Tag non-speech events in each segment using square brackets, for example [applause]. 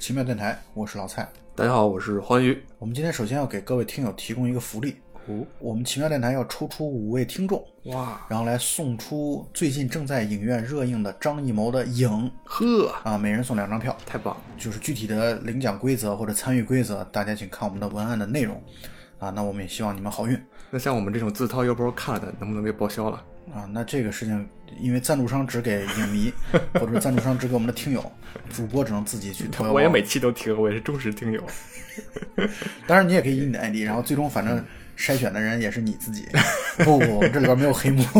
奇妙电台，我是老蔡。大家好，我是欢愉。我们今天首先要给各位听友提供一个福利，哦，我们奇妙电台要抽出五位听众，哇，然后来送出最近正在影院热映的张艺谋的《影》呵，啊，每人送两张票。太棒了！就是具体的领奖规则或者参与规则，大家请看我们的文案的内容啊。那我们也希望你们好运那像我们这种自掏腰包看的，能不能被报销了？啊。那这个事情，因为赞助商只给影迷，或者是赞助商只给我们的听友，主播只能自己去投。我也每期都听，我也是忠实听友。当然，你也可以以你的 ID，然后最终反正筛选的人也是你自己。不不不，这里边没有黑幕。[laughs]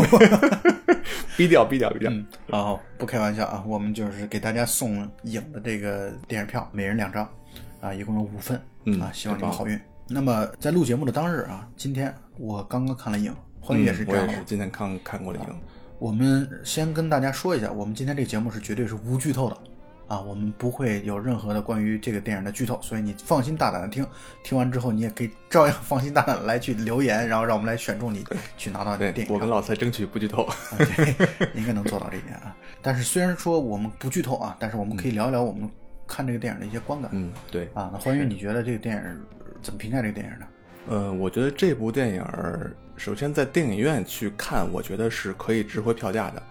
逼掉，逼掉，逼掉。嗯，啊，不开玩笑啊，我们就是给大家送影的这个电影票，每人两张，啊，一共有五份，嗯啊，希望你们好运。那么在录节目的当日啊，今天我刚刚看了影，欢愉也是这样嗯我也是。今天看看过了影。我们先跟大家说一下，我们今天这个节目是绝对是无剧透的啊，我们不会有任何的关于这个电影的剧透，所以你放心大胆的听，听完之后你也可以照样放心大胆来去留言，然后让我们来选中你去拿到这个电影我跟老蔡争取不剧透。应该能做到这一点啊。但是虽然说我们不剧透啊，但是我们可以聊一聊我们看这个电影的一些观感、嗯，对。啊。那欢愉，你觉得这个电影怎么评价这个电影呢？呃，我觉得这部电影儿，首先在电影院去看，我觉得是可以值回票价的。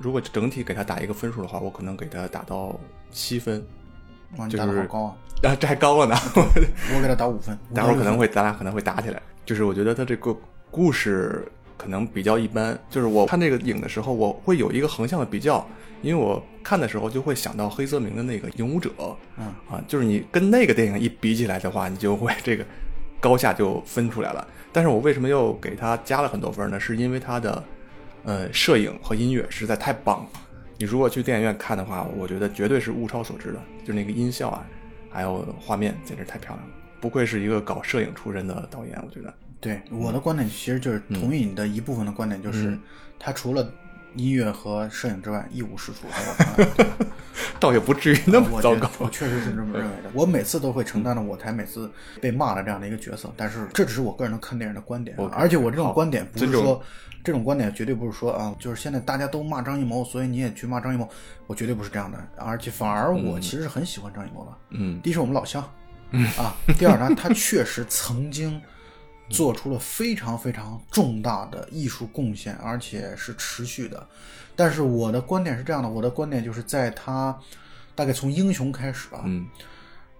如果整体给他打一个分数的话，我可能给他打到七分，哇，你就是打的好高啊！[laughs] 啊，这还高了呢。[laughs] 我给他打五分，[laughs] 待会儿可能会咱俩可能会打起来。就是我觉得他这个故事可能比较一般。就是我看这个影的时候，我会有一个横向的比较，因为我看的时候就会想到黑泽明的那个《影武者》，嗯啊，就是你跟那个电影一比起来的话，你就会这个高下就分出来了。但是我为什么又给他加了很多分呢？是因为他的呃摄影和音乐实在太棒了。你如果去电影院看的话，我觉得绝对是物超所值的，就是那个音效啊，还有画面，简直太漂亮了。不愧是一个搞摄影出身的导演，我觉得。对我的观点其实就是同意你的一部分的观点，就是他除了音乐和摄影之外一无是处，在我看来。[laughs] 倒也不至于那么糟糕。我确实是这么认为的。我每次都会承担了我台每次被骂的这样的一个角色，但是这只是我个人的看电影的观点而且我这种观点不是说，这种观点绝对不是说啊，就是现在大家都骂张艺谋，所以你也去骂张艺谋，我绝对不是这样的，而且反而我其实很喜欢张艺谋的。嗯第一是我们老乡，嗯啊，第二呢，他确实曾经做出了非常非常重大的艺术贡献，而且是持续的。但是我的观点是这样的，我的观点就是在他大概从《英雄》开始吧，嗯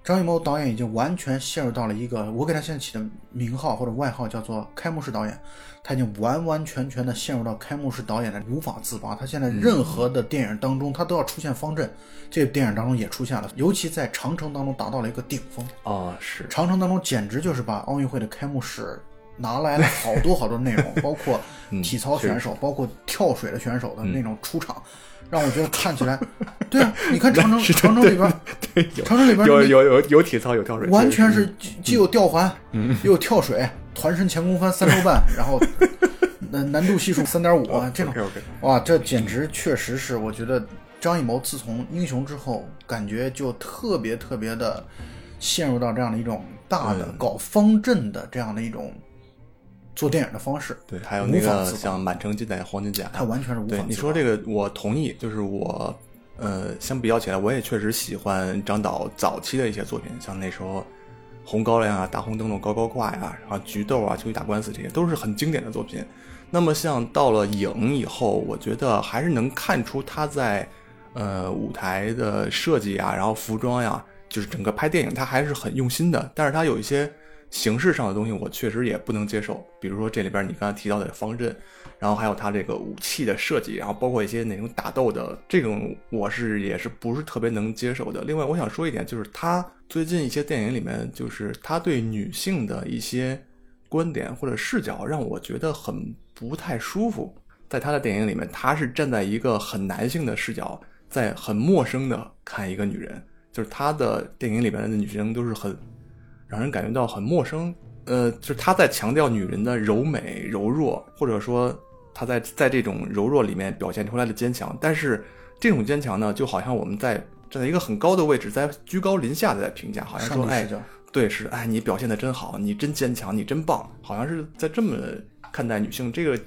张艺谋导演已经完全陷入到了一个我给他现在起的名号或者外号叫做“开幕式导演”，他已经完完全全的陷入到开幕式导演的无法自拔。他现在任何的电影当中，他都要出现方阵，这个电影当中也出现了，尤其在长城当中达到了一个顶峰。啊，是长城当中简直就是把奥运会的开幕式拿来了好多好多内容，[laughs] 包括体操选手，包括跳水的选手的那种出场，让我觉得看起来，对啊，你看长城 [laughs] 长城里边，长城里边有有有有体操，有跳水，完全是既既有吊环，又有跳水，团身前空翻三周半，然后难难度系数三点五，这种哇，这简直确实是，我觉得张艺谋自从英雄之后，感觉就特别特别的陷入到这样的一种大的嗯搞方阵的这样的一种做电影的方式。对，还有那个像《满城尽带黄金甲》，他完全是无法自拔。对你说这个，我同意。就是我，呃，相比较起来，我也确实喜欢张导早期的一些作品，像那时候《红高粱》啊、《大红灯笼高高挂》呀，然后《菊豆》啊、《秋菊打官司》这些都是很经典的作品。那么像到了影以后，我觉得还是能看出他在呃舞台的设计啊，然后服装呀，就是整个拍电影他还是很用心的。但是他有一些形式上的东西，我确实也不能接受。比如说这里边你刚才提到的方阵，然后还有他这个武器的设计，然后包括一些那种打斗的这种，我是也是不是特别能接受的。另外，我想说一点，就是他最近一些电影里面，就是他对女性的一些观点或者视角，让我觉得很不太舒服。在他的电影里面，他是站在一个很男性的视角，在很陌生的看一个女人，就是他的电影里面的女生都是很让人感觉到很陌生。呃，就是他在强调女人的柔美、柔弱，或者说他在在这种柔弱里面表现出来的坚强。但是这种坚强呢，就好像我们在站在一个很高的位置，在居高临下的在评价，好像说，哎对，是，哎，你表现的真好，你真坚强，你真棒，好像是在这么看待女性。这个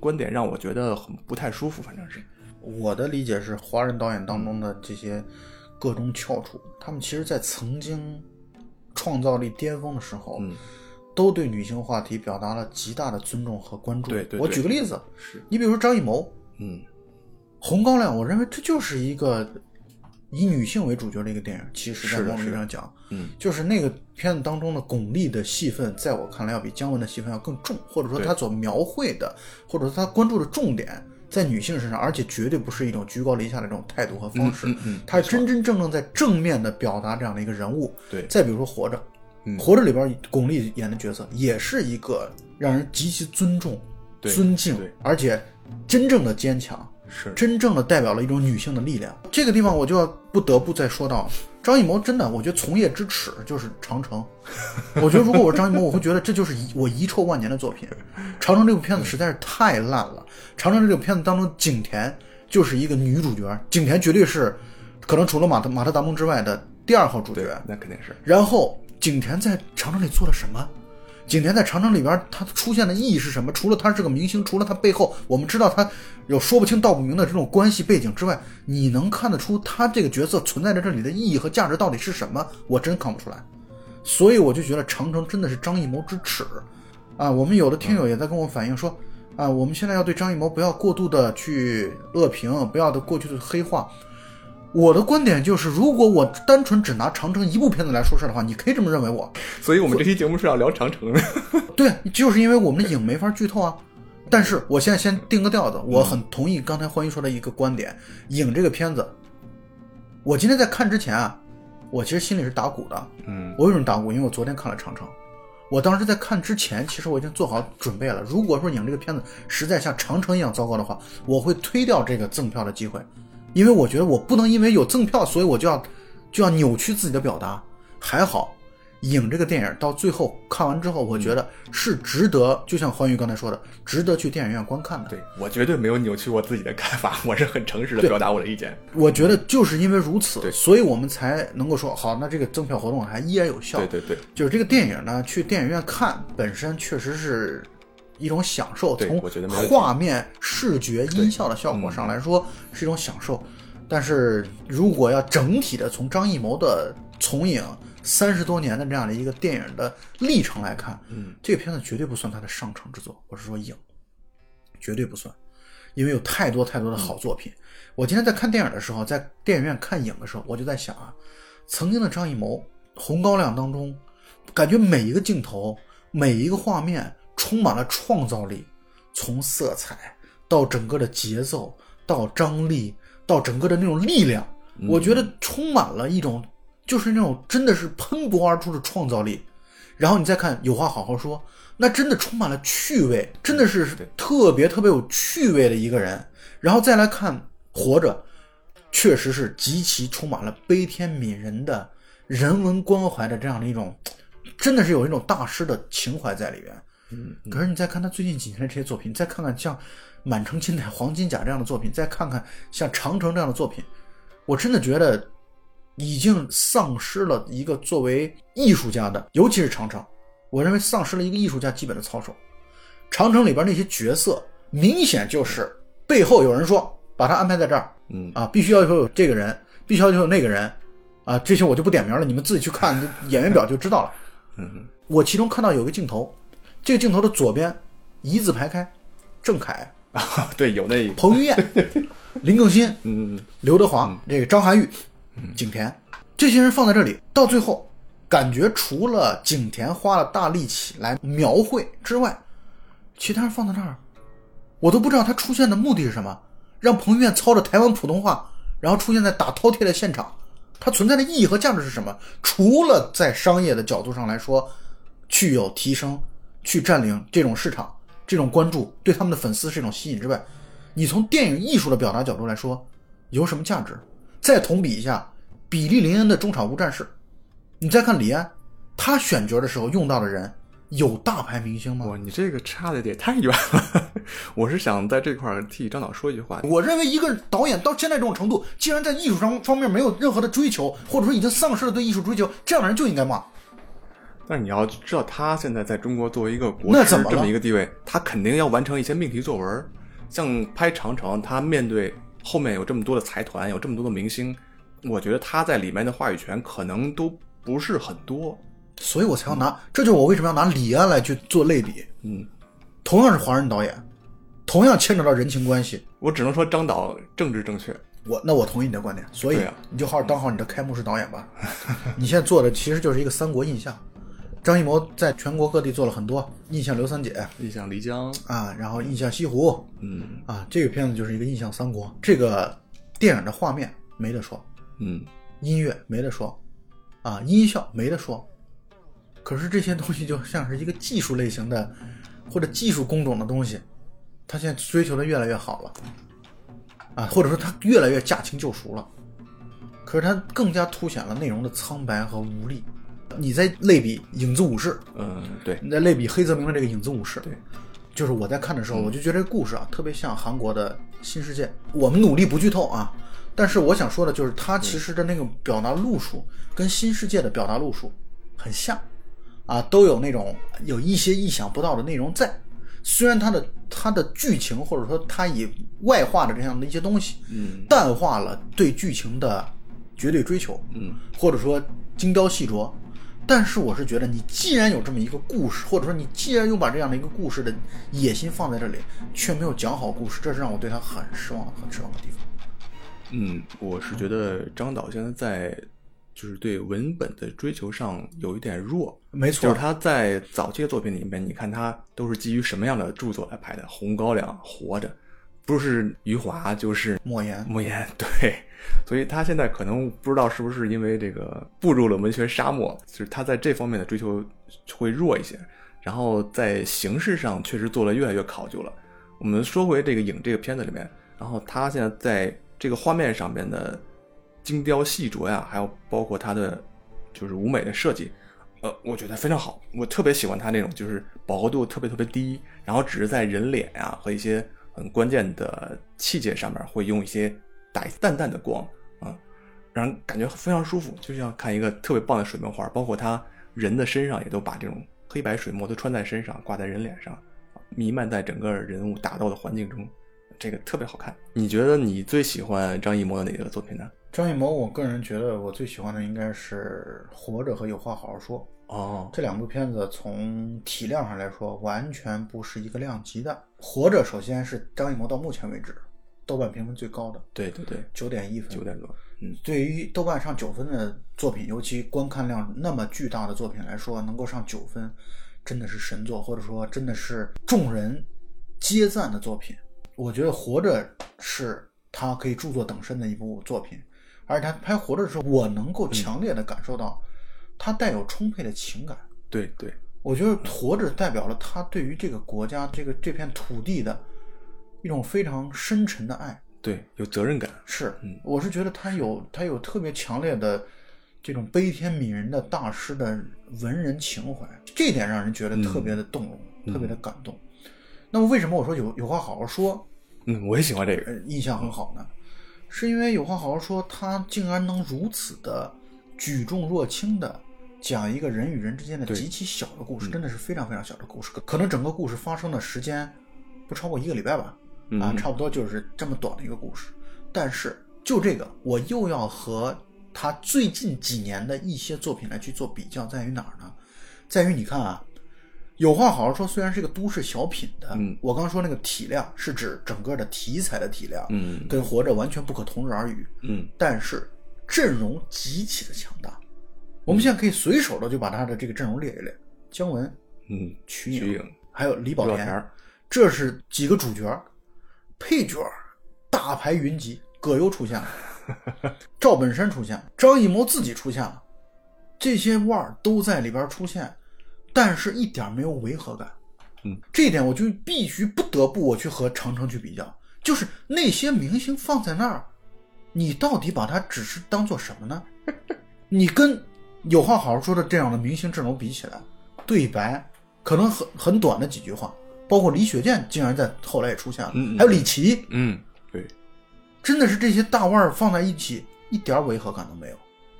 观点让我觉得很不太舒服，反正是，我的理解是，华人导演当中的这些各中翘楚，他们其实在曾经创造力巅峰的时候，嗯，都对女性话题表达了极大的尊重和关注。我对对。我举个例子，是，你比如说张艺谋，嗯，《红高粱》，我认为这就是一个以女性为主角的一个电影。其实，在是的某种意义上讲，嗯，就是那个片子当中的巩俐的戏份，在我看来要比姜文的戏份要更重，或者说他所描绘的，或者说他关注的重点在女性身上，而且绝对不是一种居高临下的这种态度和方式，嗯嗯嗯他是真真正正在正面的表达这样的一个人物。对再比如说《活着》，嗯活着》里边巩俐演的角色也是一个让人极其尊重、对尊敬对，而且真正的坚强。是，真正的代表了一种女性的力量。这个地方我就要不得不再说到张艺谋，真的，我觉得从业之耻就是《长城》。我觉得如果我是张艺谋，我会觉得这就是遗我遗臭万年的作品。《长城》这部片子实在是太烂了，《长城》这部片子当中，景甜就是一个女主角，景甜绝对是可能除了马特马特达蒙之外的第二号主对角。，那肯定是，然后景甜在长城里做了什么？景甜在长城里边，她出现的意义是什么？除了她是个明星，除了她背后我们知道她有说不清道不明的这种关系背景之外，你能看得出她这个角色存在在这里的意义和价值到底是什么？我真看不出来。所以我就觉得长城真的是张艺谋之耻啊！我们有的听友也在跟我反映说，啊，我们现在要对张艺谋不要过度的去恶评，不要的过去的黑化。我的观点就是，如果我单纯只拿长城一部片子来说事儿的话，你可以这么认为我。所以我们这期节目是要聊长城的，[laughs] 对，就是因为我们的影没法剧透啊。但是我现在先定个调子，我很同意刚才欢愉说的一个观点，影这个片子，我今天在看之前啊，我其实心里是打鼓的。嗯，我为什么打鼓？因为我昨天看了长城，我当时在看之前，其实我已经做好准备了。如果说影这个片子实在像长城一样糟糕的话，我会推掉这个赠票的机会，因为我觉得我不能因为有赠票，所以我就要就要扭曲自己的表达。还好，影这个电影到最后看完之后，我觉得是值得，就像欢愉刚才说的，值得去电影院观看的。对我绝对没有扭曲我自己的看法，我是很诚实的表达我的意见。我觉得就是因为如此，所以我们才能够说好，那这个赠票活动还依然有效。对对对，就是这个电影呢，去电影院看本身确实是一种享受，从画面、视觉、音效的效果上来说是一种享受。但是如果要整体的从张艺谋的从影三十多年的这样的一个电影的历程来看，嗯，这个片子绝对不算他的上乘之作，我是说影，绝对不算，因为有太多太多的好作品。我今天在看电影的时候，在电影院看影的时候，我就在想啊，曾经的张艺谋《红高粱》当中，感觉每一个镜头、每一个画面充满了创造力，从色彩到整个的节奏，到张力，到整个的那种力量，我觉得充满了一种就是那种真的是喷薄而出的创造力。然后你再看《有话好好说》，那真的充满了趣味，真的是特别特别有趣味的一个人。然后再来看《活着》，确实是极其充满了悲天悯人的人文关怀的这样的一种，真的是有一种大师的情怀在里边。嗯，可是你再看他最近几年的这些作品，再看看像《满城尽带黄金甲》这样的作品，再看看像《长城》这样的作品，我真的觉得已经丧失了一个作为艺术家的，尤其是长城，我认为丧失了一个艺术家基本的操守。长城里边那些角色，明显就是背后有人说把他安排在这儿，嗯啊，必须要求有这个人，必须要求有那个人，啊，这些我就不点名了，你们自己去看演员表就知道了。嗯我其中看到有个镜头，这个镜头的左边一字排开，郑恺、啊，对，有那，彭于晏、[laughs] 林更新、嗯，刘德华、这个张涵予、景甜这些人放在这里，到最后感觉除了景甜花了大力气来描绘之外，其他人放在那儿，我都不知道他出现的目的是什么。让彭于晏操着台湾普通话，然后出现在打饕餮的现场，它存在的意义和价值是什么？除了在商业的角度上来说，具有提升、去占领这种市场、这种关注，对他们的粉丝是一种吸引之外，你从电影艺术的表达角度来说，有什么价值？再同比一下，比利林恩的《中场无战事》，你再看李安，他选角的时候用到的人有大牌明星吗？哇，你这个差的也太远了。[laughs] 我是想在这块儿替张导说一句话，我认为一个导演到现在这种程度，既然在艺术上方面没有任何的追求，或者说已经丧失了对艺术追求，这样的人就应该骂。但是你要知道，他现在在中国作为一个国师那怎么这么一个地位，他肯定要完成一些命题作文。像拍长城，他面对后面有这么多的财团，有这么多的明星，我觉得他在里面的话语权可能都不是很多。所以我才要拿，这就是我为什么要拿李安来去做类比。嗯，同样是华人导演，同样牵扯到人情关系，我只能说张导政治正确。我那我同意你的观点，所以啊你就好好当好你的开幕式导演吧。你现在做的其实就是一个三国印象。张艺谋在全国各地做了很多印象刘三姐印象漓江，啊，然后印象西湖嗯啊，这个片子就是一个印象三国。这个电影的画面没得说，嗯，音乐没得说，啊，音效没得说。可是这些东西就像是一个技术类型的或者技术工种的东西，他现在追求的越来越好了，啊，或者说他越来越驾轻就熟了。可是他更加凸显了内容的苍白和无力。你在类比《影子武士》，嗯，对，你在类比黑泽明的这个《影子武士》，对，就是我在看的时候，我就觉得这个故事啊，特别像韩国的新世界。我们努力不剧透啊，但是我想说的就是，它其实的那个表达路数跟新世界的表达路数很像，啊，都有那种有一些意想不到的内容在。虽然它的它的剧情或者说它以外化的这样的一些东西，嗯淡化了对剧情的绝对追求，嗯或者说精雕细琢。但是我是觉得，你既然有这么一个故事，或者说你既然又把这样的一个故事的野心放在这里，却没有讲好故事，这是让我对他很失望、很失望的地方。嗯，我是觉得张导现在在就是对文本的追求上有一点弱。没错就是，他在早期的作品里面，你看他都是基于什么样的著作来拍的？《红高粱》《活着》，不是余华就是莫言，莫言，对，所以他现在可能不知道是不是因为这个步入了文学沙漠，就是他在这方面的追求会弱一些，然后在形式上确实做的越来越考究了。我们说回这个影这个片子里面，然后他现在在这个画面上面的精雕细琢呀，还有包括他的就是舞美的设计，呃，我觉得非常好，我特别喜欢他那种就是饱和度特别特别低，然后只是在人脸呀、和一些很关键的器械上面会用一些打淡淡的光啊，让人感觉非常舒服，就像看一个特别棒的水墨画，包括他人的身上也都把这种黑白水墨都穿在身上，挂在人脸上，啊弥漫在整个人物打斗的环境中，这个特别好看。你觉得你最喜欢张艺谋的哪个作品呢？张艺谋，我个人觉得我最喜欢的应该是《活着》和《有话好好说》哦，这两部片子，从体量上来说，完全不是一个量级的。《活着》首先是张艺谋到目前为止豆瓣评分最高的。对对对，九点一分，九点多，嗯对于豆瓣上九分的作品，尤其观看量那么巨大的作品来说，能够上九分，真的是神作，或者说真的是众人皆赞的作品。我觉得《活着》是他可以著作等身的一部作品，而且他拍《活着》的时候，我能够强烈的感受到他带有充沛的情感。对对，我觉得《活着》代表了他对于这个国家、这个这片土地的一种非常深沉的爱。对，有责任感。是嗯，我是觉得他有他有特别强烈的这种悲天悯人的大师的文人情怀，这点让人觉得特别的动容，特别的感动。那么为什么我说有有话好好说，嗯，我也喜欢这个。呃，印象很好呢？是因为有话好好说，他竟然能如此的举重若轻的讲一个人与人之间的极其小的故事，真的是非常非常小的故事，可可能整个故事发生的时间不超过一个礼拜吧，啊，嗯差不多就是这么短的一个故事。但是就这个，我又要和他最近几年的一些作品来去做比较，在于哪儿呢？在于你看啊，有话好好说，虽然是一个都市小品的，嗯我刚说那个体量是指整个的题材的体量，嗯跟活着完全不可同日而语。嗯但是阵容极其的强大，我们现在可以随手的就把他的这个阵容列一列：姜文、嗯，瞿瞿颖还有李保田，这是几个主角，配角大牌云集，葛优出现了，[laughs] 赵本山出现了，张艺谋自己出现了，这些腕儿都在里边出现，但是一点没有违和感。嗯，这一点我就必须不得不我去和长城去比较，就是那些明星放在那儿，你到底把它只是当做什么呢？[laughs] 你跟有话好好说的这样的明星阵容比起来，对白可能很很短的几句话，包括李雪健竟然在后来也出现了，还有李琦，嗯，对，真的是这些大腕儿放在一起，一点违和感都没有。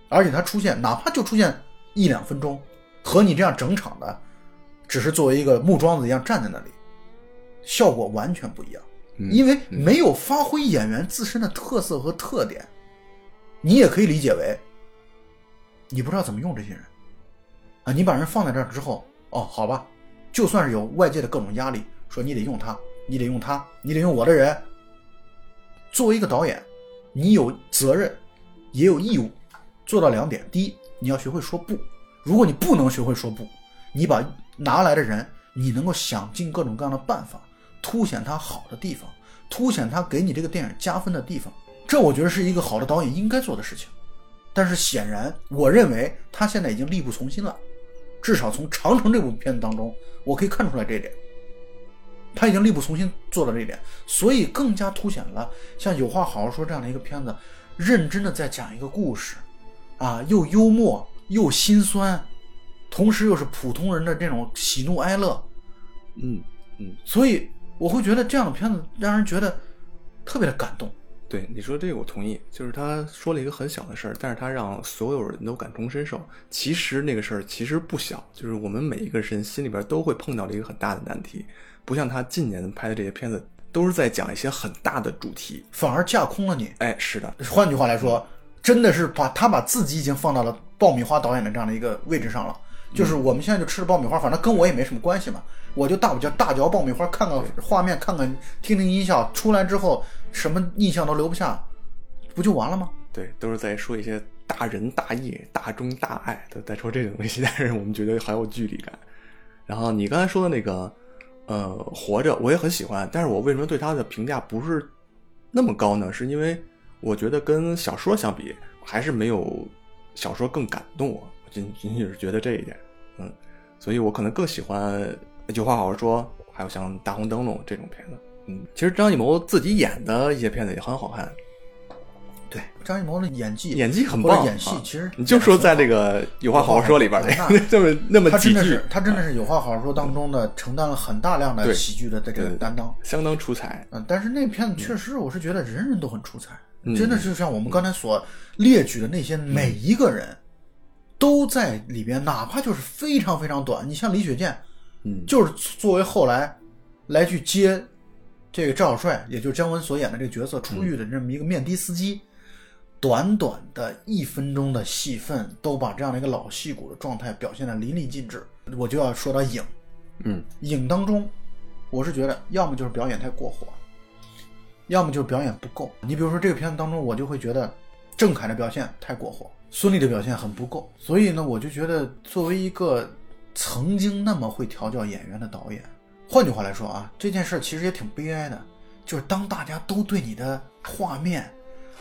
而且他出现，哪怕就出现一两分钟，和你这样整场的，只是作为一个木桩子一样站在那里，效果完全不一样。嗯因为没有发挥演员自身的特色和特点，你也可以理解为，你不知道怎么用这些人，啊，你把人放在这儿之后，哦，好吧，就算是有外界的各种压力，说你得用他，你得用他，你得用我的人。作为一个导演，你有责任，也有义务，做到两点：第一，你要学会说不；如果你不能学会说不，你把拿来的人，你能够想尽各种各样的办法，凸显他好的地方，凸显他给你这个电影加分的地方。这我觉得是一个好的导演应该做的事情。但是显然，我认为他现在已经力不从心了。至少从《长城》这部片子当中，我可以看出来这一点。他已经力不从心做到这一点，所以更加凸显了像《有话好好说》这样的一个片子，认真的在讲一个故事，啊，又幽默又心酸，同时又是普通人的这种喜怒哀乐，嗯嗯，所以我会觉得这样的片子让人觉得特别的感动。对你说这个我同意，就是他说了一个很小的事儿，但是他让所有人都感同身受。其实那个事儿其实不小，就是我们每一个人心里边都会碰到了一个很大的难题。不像他近年拍的这些片子，都是在讲一些很大的主题，反而架空了你。哎，是的。换句话来说，真的是把他把自己已经放到了爆米花导演的这样的一个位置上了。就是我们现在就吃着爆米花，反正跟我也没什么关系嘛，我就大不叫大嚼爆米花，看看画面，看看听听音效，出来之后什么印象都留不下，不就完了吗？对，都是在说一些大仁大义、大忠大爱，都在说这种东西，但是我们觉得好有距离感。然后你刚才说的那个，呃，活着，我也很喜欢，但是我为什么对他的评价不是那么高呢？是因为我觉得跟小说相比，还是没有小说更感动我。仅仅仅是觉得这一点，嗯，所以我可能更喜欢有话好好说，还有像《大红灯笼》这种片子，嗯，其实张艺谋自己演的一些片子也很好看。对，张艺谋的演技演技很棒，演戏其实你就说在这个《有话好好说》里边，这 [laughs] 么那么几句，他真的是《有话好好说》当中的承担了很大量的喜剧的这个担当，相当出彩。嗯，但是那片子确实，我是觉得人人都很出彩，真的就像我们刚才所列举的那些每一个人。都在里边，哪怕就是非常非常短。你像李雪健，嗯，就是作为后来来去接这个赵小帅，也就是姜文所演的这个角色出狱的这么一个面的司机，短短的一分钟的戏份，都把这样的一个老戏骨的状态表现的淋漓尽致。我就要说到影，嗯，影当中，我是觉得要么就是表演太过火，要么就是表演不够。你比如说这个片子当中，我就会觉得郑恺的表现太过火。孙俪的表现很不够，所以呢，我就觉得作为一个曾经那么会调教演员的导演，换句话来说啊，这件事其实也挺悲哀的，就是当大家都对你的画面、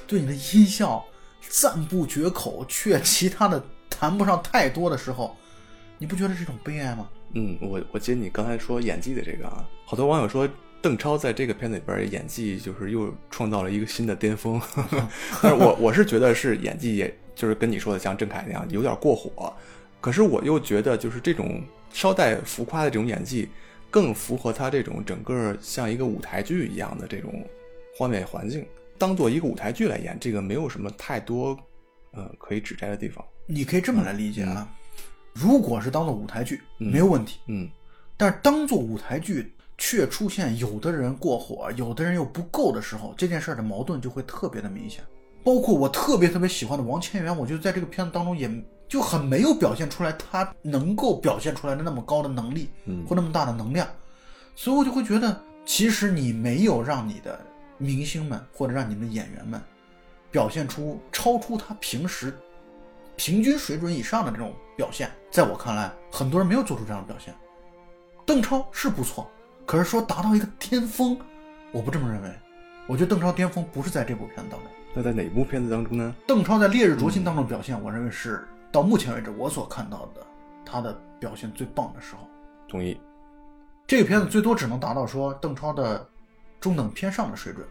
对你的音效赞不绝口，却其他的谈不上太多的时候，你不觉得是一种悲哀吗？嗯，我我接你刚才说演技的这个啊，好多网友说邓超在这个片子里边演技就是又创造了一个新的巅峰，[laughs] 但是我我是觉得是演技也。就是跟你说的像郑恺那样有点过火，可是我又觉得就是这种稍带浮夸的这种演技，更符合他这种整个像一个舞台剧一样的这种画面环境，当做一个舞台剧来演，这个没有什么太多呃可以指摘的地方。你可以这么来理解啊，如果是当做舞台剧没有问题，嗯，但是当做舞台剧却出现有的人过火，有的人又不够的时候，这件事儿的矛盾就会特别的明显。包括我特别特别喜欢的王千源，我觉得在这个片子当中也就很没有表现出来他能够表现出来的那么高的能力，嗯，或那么大的能量，所以我就会觉得，其实你没有让你的明星们或者让你们的演员们表现出超出他平时平均水准以上的这种表现，在我看来，很多人没有做出这样的表现。邓超是不错，可是说达到一个巅峰，我不这么认为。我觉得邓超巅峰不是在这部片子当中。那在哪部片子当中呢？邓超在《烈日灼心》当中表现，我认为是到目前为止我所看到的他的表现最棒的时候。同意。这个片子最多只能达到说邓超的中等偏上的水准，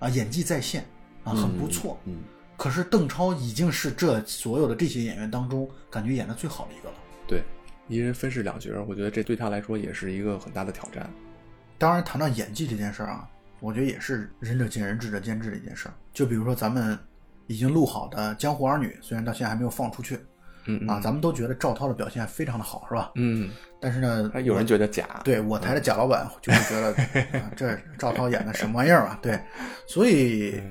啊，演技在线，啊，很不错。嗯。可是邓超已经是这所有的这些演员当中感觉演的最好的一个了。对，一人分饰两角，我觉得这对他来说也是一个很大的挑战。当然，谈到演技这件事儿啊。我觉得也是仁者见仁，智者见智的一件事儿。就比如说咱们已经录好的《江湖儿女》，虽然到现在还没有放出去，嗯啊，咱们都觉得赵涛的表现非常的好，是吧？嗯。但是呢，有人觉得假。对我台的贾老板就会觉得，这赵涛演的什么玩意儿啊？对，所以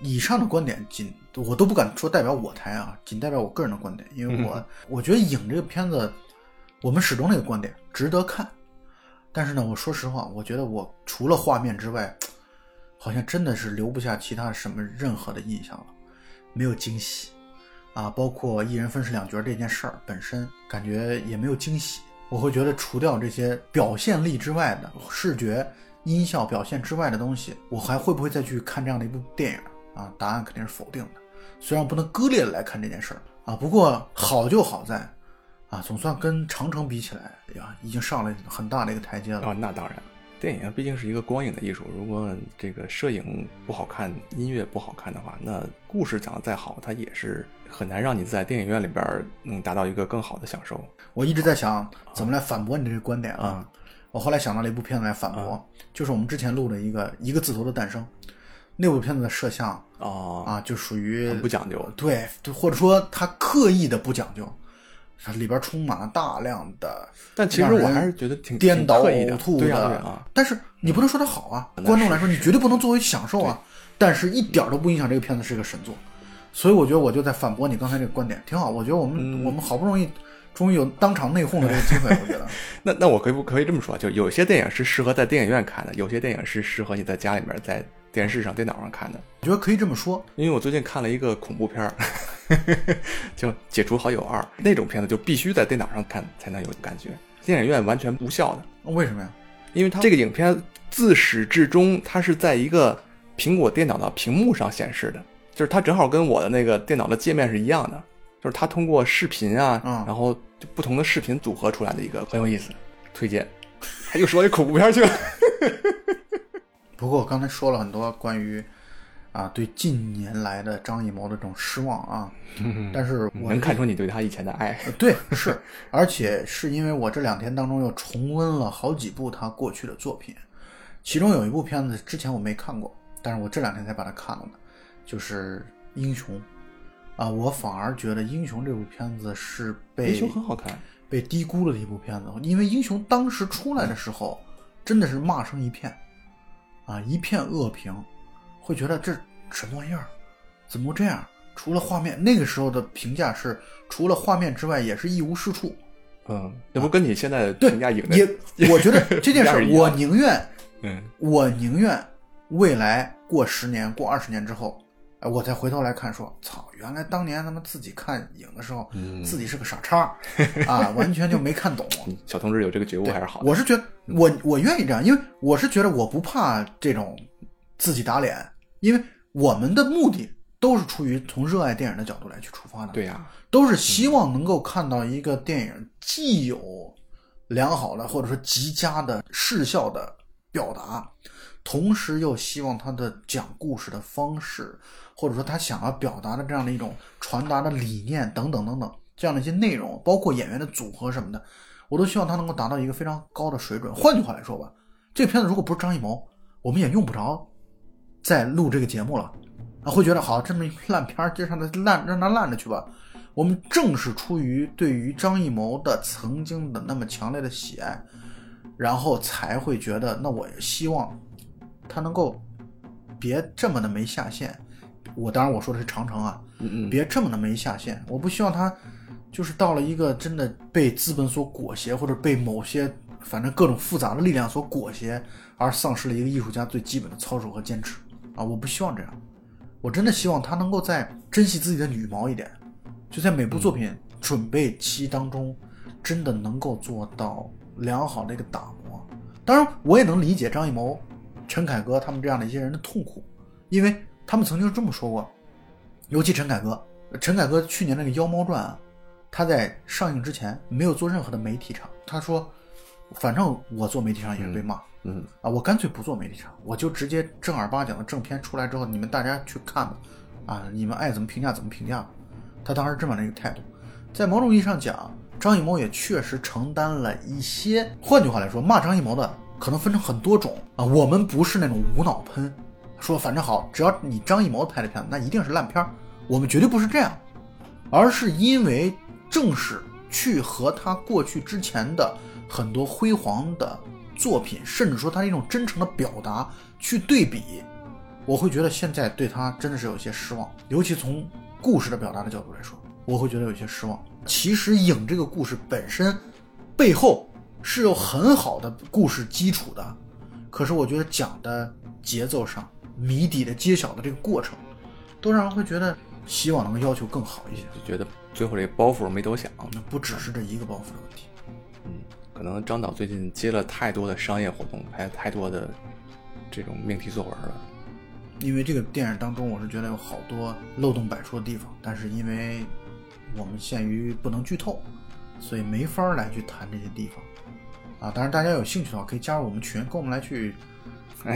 以上的观点仅我都不敢说代表我台啊，仅代表我个人的观点，因为我、我觉得《影》这个片子，我们始终那个观点值得看。但是呢，我说实话，我觉得我除了画面之外，好像真的是留不下其他什么任何的印象了，没有惊喜啊，包括一人分饰两角这件事儿本身，感觉也没有惊喜。我会觉得除掉这些表现力之外的视觉、音效表现之外的东西，我还会不会再去看这样的一部电影啊？答案肯定是否定的。虽然不能割裂的来看这件事儿啊，不过好就好在啊，总算跟长城比起来呀，已经上了很大的一个台阶了。啊，那当然，电影毕竟是一个光影的艺术，如果这个摄影不好看，音乐不好看的话，那故事讲的再好，它也是很难让你在电影院里边儿能达到一个更好的享受。我一直在想怎么来反驳你这个观点啊。啊我后来想到了一部片子来反驳，就是我们之前录的一个一个字头的诞生，那部片子的摄像哦，啊，就属于不讲究。对，对或者说他刻意的不讲究，它里边充满了大量的但其实我还是觉得挺颠倒呕吐的对啊，但是你不能说它好啊，那观众来说你绝对不能作为享受啊，但是一点儿都不影响这个片子是个神作，所以我觉得我就在反驳你刚才这个观点，挺好。我觉得我们、嗯我们好不容易终于有当场内讧的这个机会，我觉得 [laughs] 那那我可以不可以这么说？就有些电影是适合在电影院看的，有些电影是适合你在家里面在电视上、电脑上看的。我觉得可以这么说。因为我最近看了一个恐怖片儿，[laughs] 就《解除好友二》，那种片子就必须在电脑上看才能有感觉，电影院完全无效的。为什么呀？因为它这个影片自始至终它是在一个苹果电脑的屏幕上显示的，就是它正好跟我的那个电脑的界面是一样的，就是它通过视频啊，嗯然后就不同的视频组合出来的一个很有意思，推荐。[laughs] 又说那恐怖片去了，[laughs] 不过我刚才说了很多关于啊对近年来的张艺谋的这种失望啊，但是我能看出你对他以前的爱。呃对，是，而且是因为我这两天当中又重温了好几部他过去的作品，其中有一部片子之前我没看过，但是我这两天才把它看了呢，就是《英雄》啊，我反而觉得《英雄》这部片子是被英雄很好看，被低估了的一部片子，因为《英雄》当时出来的时候真的是骂声一片，啊，一片恶评，会觉得这什么玩意儿，怎么这样？除了画面，那个时候的评价是除了画面之外也是一无是处。嗯，那不跟你现在对评价影的也，我觉得这件事我宁愿嗯我宁愿未来过十年、过二十年之后，哎，我再回头来看说，操，原来当年他们自己看影的时候，嗯自己是个傻叉啊，完全就没看懂。[laughs] 小同志有这个觉悟还是好的。我是觉得我我愿意这样，因为我是觉得我不怕这种自己打脸，因为我们的目的都是出于从热爱电影的角度来去出发的，对呀、都是希望能够看到一个电影既有良好的或者说极佳的视效的表达，同时又希望他的讲故事的方式，或者说他想要表达的这样的一种传达的理念等等等等这样的一些内容，包括演员的组合什么的，我都希望他能够达到一个非常高的水准。换句话来说吧，这片子如果不是张艺谋，我们也用不着再录这个节目了啊，会觉得好这么一烂片儿，就让它烂，让它烂着去吧。我们正是出于对于张艺谋的曾经的那么强烈的喜爱，然后才会觉得，那我希望他能够别这么的没下限。我当然我说的是长城啊，嗯嗯，别这么的没下限。我不希望他就是到了一个真的被资本所裹挟，或者被某些反正各种复杂的力量所裹挟，而丧失了一个艺术家最基本的操守和坚持啊！我不希望这样，我真的希望他能够在珍惜自己的羽毛一点，就在每部作品准备期当中，真的能够做到良好的一个打磨。当然，我也能理解张艺谋、陈凯歌他们这样的一些人的痛苦，因为他们曾经这么说过，尤其陈凯歌，陈凯歌去年那个《妖猫传》啊，他在上映之前没有做任何的媒体场，他说，反正我做媒体场也是被骂，嗯啊，我干脆不做媒体场，我就直接正儿八经的正片出来之后，你们大家去看吧，啊，你们爱怎么评价怎么评价。他当时这么的一个态度，在某种意义上讲，张艺谋也确实承担了一些。换句话来说，骂张艺谋的可能分成很多种啊。我们不是那种无脑喷，说反正好，只要你张艺谋拍的片子，那一定是烂片儿。我们绝对不是这样，而是因为正是去和他过去之前的很多辉煌的作品，甚至说他一种真诚的表达去对比，我会觉得现在对他真的是有些失望，尤其从故事的表达的角度来说，我会觉得有些失望。其实《影》这个故事本身背后是有很好的故事基础的，可是我觉得讲的节奏上、谜底的揭晓的这个过程，都让人会觉得希望能够要求更好一些。就觉得最后这个包袱没多想。那不只是这一个包袱的问题。嗯，可能张导最近接了太多的商业活动，拍太多的这种命题作文了。因为这个电影当中，我是觉得有好多漏洞百出的地方，但是因为我们限于不能剧透，所以没法儿来去谈这些地方。啊，当然大家有兴趣的话，可以加入我们群，跟我们来去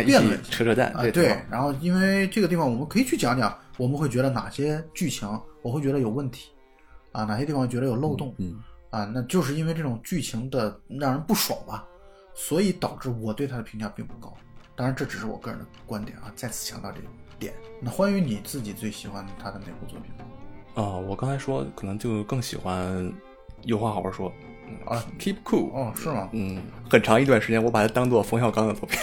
辩论起扯扯淡，啊，对，然后因为这个地方我们可以去讲讲，我们会觉得哪些剧情我会觉得有问题，啊，哪些地方觉得有漏洞，嗯，啊，那就是因为这种剧情的让人不爽吧，所以导致我对他的评价并不高。当然，这只是我个人的观点啊，再次强调这个点。那关于你自己最喜欢他的哪部作品吗？哦，我刚才说可能就更喜欢有话好好说嗯啊，Keep Cool，哦，是吗？嗯，很长一段时间我把它当做冯小刚的作品，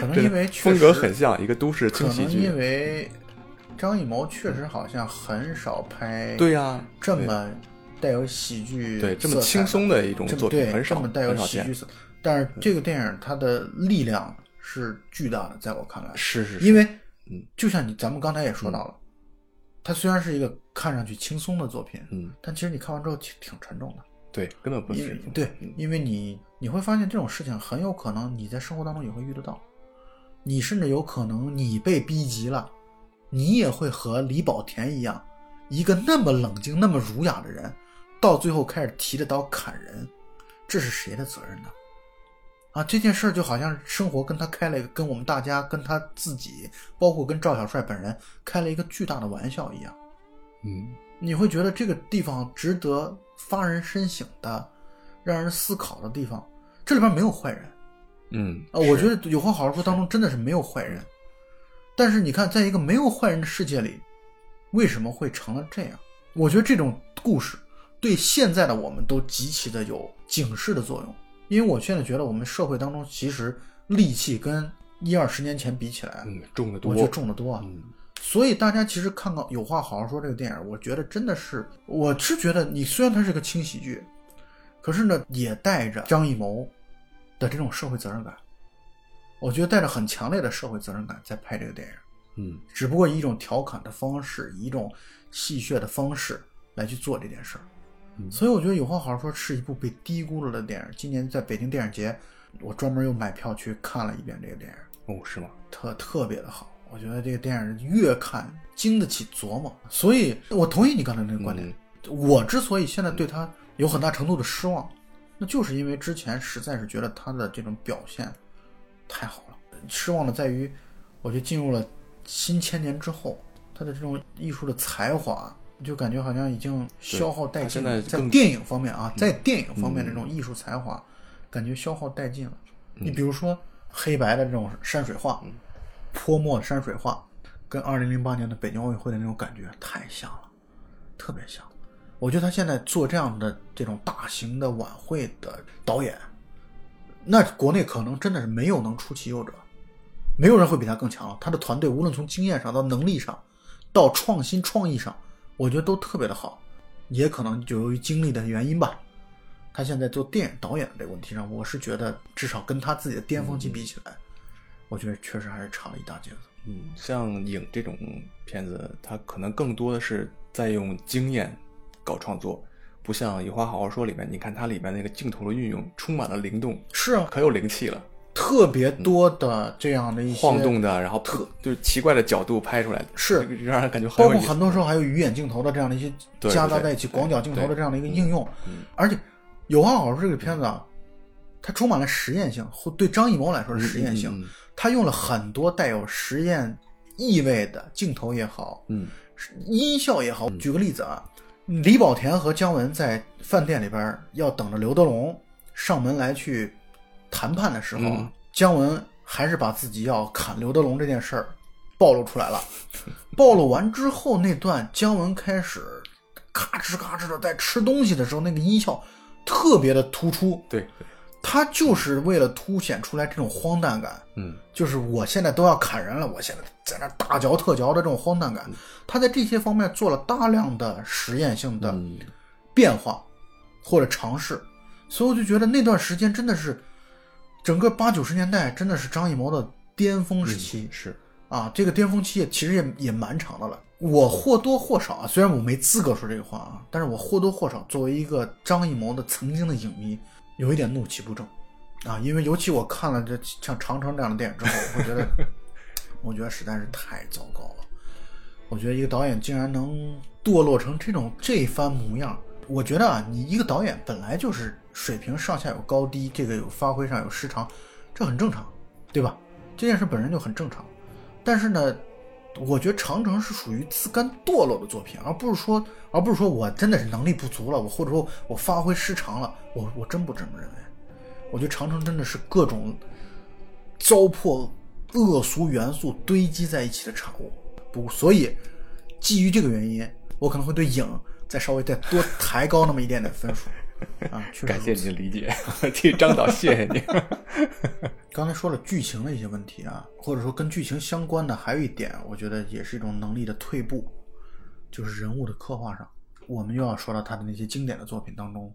可能 [laughs] 因为风格很像一个都市轻喜可能因。为张艺谋确实好像很少拍对呀、这么带有喜剧对这么轻松的一种作品对很少这么带有喜剧色，但是这个电影它的力量是巨大的，在我看来，是是是，因为嗯就像你咱们刚才也说到了，它虽然是一个看上去轻松的作品，嗯，但其实你看完之后挺挺沉重的，对，根本不是对，因为你你会发现这种事情很有可能你在生活当中也会遇得到，你甚至有可能你被逼急了，你也会和李保田一样，一个那么冷静、那么儒雅的人，到最后开始提着刀砍人，这是谁的责任呢？啊，这件事儿就好像生活跟他开了一个，跟我们大家、跟他自己，包括跟赵小帅本人开了一个巨大的玩笑一样。嗯你会觉得这个地方值得发人深省的、让人思考的地方。这里边没有坏人嗯啊，我觉得有话好好说当中真的是没有坏人。但是你看，在一个没有坏人的世界里，为什么会成了这样？我觉得这种故事对现在的我们都极其的有警示的作用。因为我现在觉得我们社会当中其实戾气跟一二十年前比起来，嗯重的多，我觉得重得多啊。嗯所以大家其实看到有话好好说这个电影，我觉得真的是，我是觉得你虽然它是个轻喜剧，可是呢也带着张艺谋的这种社会责任感，我觉得带着很强烈的社会责任感在拍这个电影，嗯只不过以一种调侃的方式，以一种戏谑的方式来去做这件事儿。嗯所以我觉得有话好好说是一部被低估了的电影。今年在北京电影节，我专门又买票去看了一遍这个电影。哦是吗？特特别的好。我觉得这个电影越看经得起琢磨，所以我同意你刚才那个观点。嗯我之所以现在对他有很大程度的失望，那就是因为之前实在是觉得他的这种表现太好了。失望的在于，我觉得进入了新千年之后，他的这种艺术的才华，就感觉好像已经消耗殆尽了。在电影方面啊，在电影方面的这种艺术才华，感觉消耗殆尽了。你比如说黑白的这种山水画，泼墨的山水画，跟二零零八年的北京奥运会的那种感觉太像了，特别像。我觉得他现在做这样的这种大型的晚会的导演，那国内可能真的是没有能出其右者，没有人会比他更强了。他的团队无论从经验上到能力上，到创新创意上，我觉得都特别的好。也可能就由于经历的原因吧，他现在做电影导演的这个问题上，我是觉得至少跟他自己的巅峰期比起来，我觉得确实还是差了一大截子。嗯，像影这种片子，它可能更多的是在用经验搞创作，不像《有话好好说》里面，你看它里面那个镜头的运用充满了灵动，是啊，可有灵气了，特别多的这样的一些晃动的，然后特就是奇怪的角度拍出来的，是。让人感觉很包括有。很多时候还有鱼眼镜头的这样的一些对对对夹杂在一起广角镜头的这样的一个应用，嗯而且有话好说这个片子啊，它充满了实验性，或对张艺谋来说是实验性，他用了很多带有实验意味的镜头也好，嗯。音效也好。举个例子啊，李保田和姜文在饭店里边要等着刘德龙上门来去谈判的时候姜文还是把自己要砍刘德龙这件事儿暴露出来了。[laughs] 暴露完之后，那段姜文开始咔哧咔哧的在吃东西的时候，那个音效特别的突出，对。对，他就是为了凸显出来这种荒诞感，嗯。就是我现在都要砍人了，我现在在那大嚼特嚼的这种荒诞感，他在这些方面做了大量的实验性的嗯。变化或者尝试，所以我就觉得那段时间真的是整个八九十年代真的是张艺谋的巅峰时期。是啊，这个巅峰期也其实也也蛮长的了。我或多或少啊，虽然我没资格说这个话啊，但是我或多或少作为一个张艺谋的曾经的影迷，有一点怒气不争啊，因为尤其我看了这像《长城》这样的电影之后，我觉得，[laughs] 我觉得实在是太糟糕了。我觉得一个导演竟然能堕落成这种这番模样，我觉得啊，你一个导演本来就是水平上下有高低，这个有发挥上有失常，这很正常，对吧？这件事本身就很正常。但是呢，我觉得《长城》是属于自甘堕落的作品，而不是说，而不是说我真的是能力不足了，我或者说我发挥失常了，我我真不这么认为。我觉得《长城》真的是各种糟粕、恶俗元素堆积在一起的产物。不，所以基于这个原因，我可能会对影再稍微再多抬高那么一点点分数。啊，[laughs] 确实感谢你的理解，替张导谢谢你。[laughs] 刚才说了剧情的一些问题啊，或者说跟剧情相关的，还有一点，我觉得也是一种能力的退步，就是人物的刻画上。我们又要说到他的那些经典的作品当中，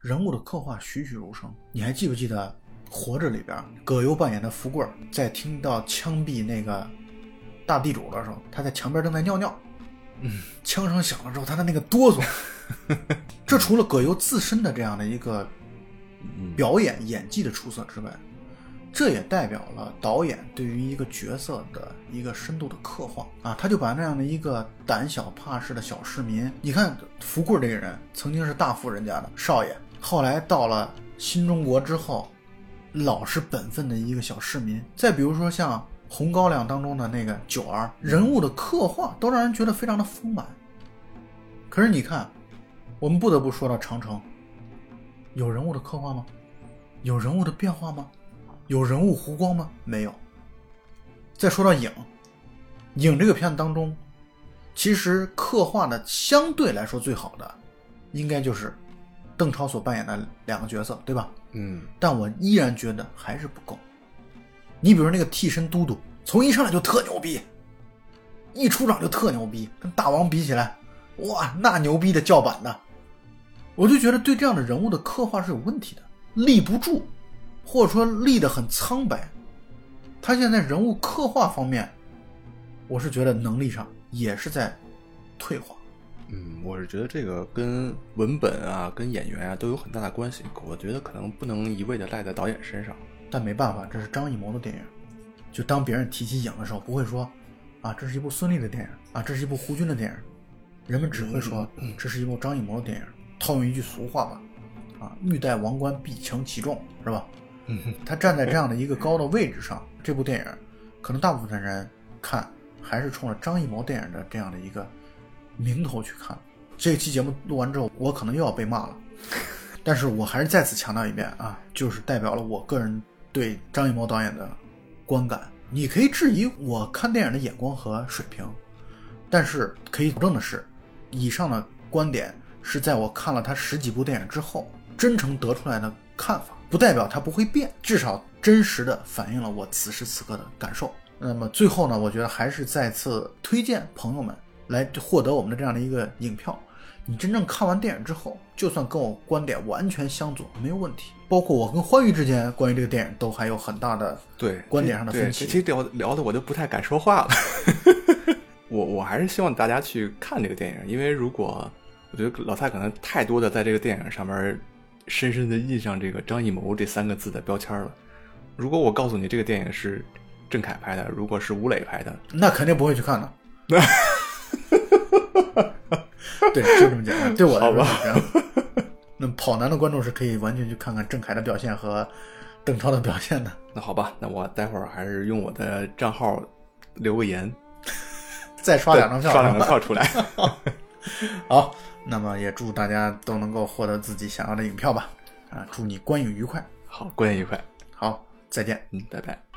人物的刻画栩栩如生。你还记不记得《活着》里边，葛优扮演的福贵在听到枪毙那个大地主的时候，他在墙边正在尿尿，嗯，枪声响了之后，他的那个哆嗦，[laughs] 这除了葛优自身的这样的一个表演演技的出色之外，这也代表了导演对于一个角色的一个深度的刻画啊，他就把那样的一个胆小怕事的小市民，你看福贵这个人曾经是大富人家的少爷，后来到了新中国之后，老实本分的一个小市民。再比如说像《红高粱》当中的那个九儿，人物的刻画都让人觉得非常的丰满。可是你看，我们不得不说到长城，有人物的刻画吗？有人物的变化吗？有人物弧光吗？没有。再说到影，影这个片子当中，其实刻画的相对来说最好的，应该就是邓超所扮演的两个角色，对吧？嗯但我依然觉得还是不够。你比如那个替身都督，从一上来就特牛逼，一出场就特牛逼，跟大王比起来，哇，那牛逼的叫板的。我就觉得对这样的人物的刻画是有问题的，立不住，或者说立得很苍白。他现在人物刻画方面，我是觉得能力上也是在退化。嗯，我是觉得这个跟文本啊、跟演员啊都有很大的关系。我觉得可能不能一味的赖在导演身上。但没办法，这是张艺谋的电影。就当别人提起影的时候，不会说啊，这是一部孙俪的电影啊，这是一部胡军的电影，人们只会说这是一部张艺谋的电影。套用一句俗话吧，啊，欲戴王冠必承其重，是吧？嗯，他站在这样的一个高的位置上，这部电影可能大部分人看还是冲着张艺谋电影的这样的一个名头去看。这期节目录完之后，我可能又要被骂了，[laughs] 但是我还是再次强调一遍啊，就是代表了我个人对张艺谋导演的观感。你可以质疑我看电影的眼光和水平，但是可以保证的是，以上的观点是在我看了他十几部电影之后真诚得出来的看法，不代表它不会变，至少真实的反映了我此时此刻的感受。那么最后呢，我觉得还是再次推荐朋友们来获得我们的这样的一个影票。你真正看完电影之后，就算跟我观点完全相左，没有问题。包括我跟欢愉之间关于这个电影都还有很大的对观点上的分歧其实聊聊的我就不太敢说话了。[laughs] 我我还是希望大家去看这个电影，因为如果我觉得老蔡可能太多的在这个电影上面深深的印上这个张艺谋这三个字的标签了。如果我告诉你这个电影是郑恺拍的，如果是吴磊拍的，那肯定不会去看的。[laughs] [laughs] 对，就这么简单。对我来说是这样。[laughs] 那跑男的观众是可以完全去看看郑恺的表现和邓超的表现的。[laughs] 那好吧，那我待会儿还是用我的账号留个言，再刷两张票，刷两张票出来。好，那么也祝大家都能够获得自己想要的影票吧。啊，祝你观影愉快。好，观影愉快，好，再见。嗯，拜拜。